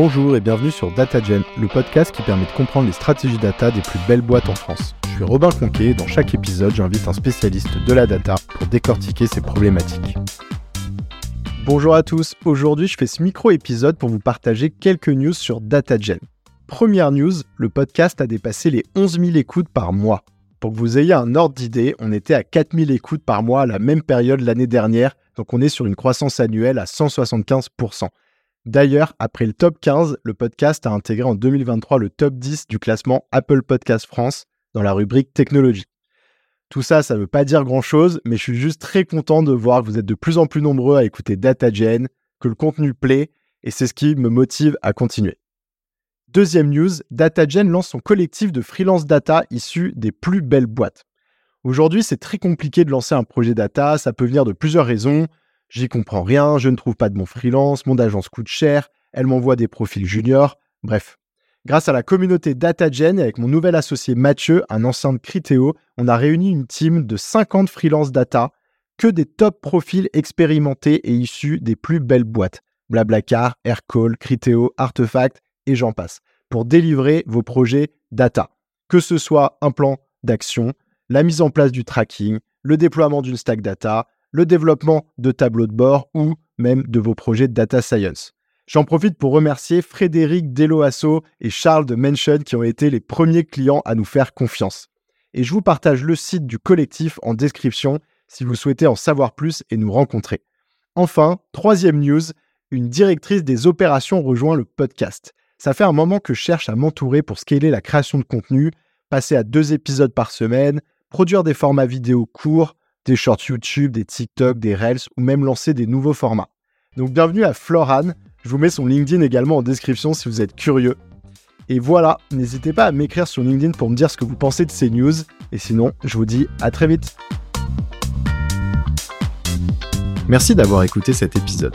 Bonjour et bienvenue sur DataGen, le podcast qui permet de comprendre les stratégies data des plus belles boîtes en France. Je suis Robin Conquet et dans chaque épisode, j'invite un spécialiste de la data pour décortiquer ces problématiques. Bonjour à tous, aujourd'hui je fais ce micro-épisode pour vous partager quelques news sur DataGen. Première news, le podcast a dépassé les 11 000 écoutes par mois. Pour que vous ayez un ordre d'idée, on était à 4 000 écoutes par mois à la même période l'année dernière, donc on est sur une croissance annuelle à 175%. D'ailleurs, après le top 15, le podcast a intégré en 2023 le top 10 du classement Apple Podcast France dans la rubrique technologie. Tout ça, ça ne veut pas dire grand-chose, mais je suis juste très content de voir que vous êtes de plus en plus nombreux à écouter DataGen, que le contenu plaît, et c'est ce qui me motive à continuer. Deuxième news, DataGen lance son collectif de freelance data issus des plus belles boîtes. Aujourd'hui, c'est très compliqué de lancer un projet data, ça peut venir de plusieurs raisons, J'y comprends rien, je ne trouve pas de bon freelance, mon agence coûte cher, elle m'envoie des profils juniors, bref. Grâce à la communauté DataGen et avec mon nouvel associé Mathieu, un ancien de Criteo, on a réuni une team de 50 freelance data, que des top profils expérimentés et issus des plus belles boîtes. Blablacar, Aircall, Criteo, Artefact et j'en passe, pour délivrer vos projets data. Que ce soit un plan d'action, la mise en place du tracking, le déploiement d'une stack data, le développement de tableaux de bord ou même de vos projets de data science. J'en profite pour remercier Frédéric Deloasso et Charles de Mention qui ont été les premiers clients à nous faire confiance. Et je vous partage le site du collectif en description si vous souhaitez en savoir plus et nous rencontrer. Enfin, troisième news, une directrice des opérations rejoint le podcast. Ça fait un moment que je cherche à m'entourer pour scaler la création de contenu, passer à deux épisodes par semaine, produire des formats vidéo courts, des shorts YouTube, des TikTok, des Reels ou même lancer des nouveaux formats. Donc bienvenue à Floran. Je vous mets son LinkedIn également en description si vous êtes curieux. Et voilà, n'hésitez pas à m'écrire sur LinkedIn pour me dire ce que vous pensez de ces news. Et sinon, je vous dis à très vite. Merci d'avoir écouté cet épisode.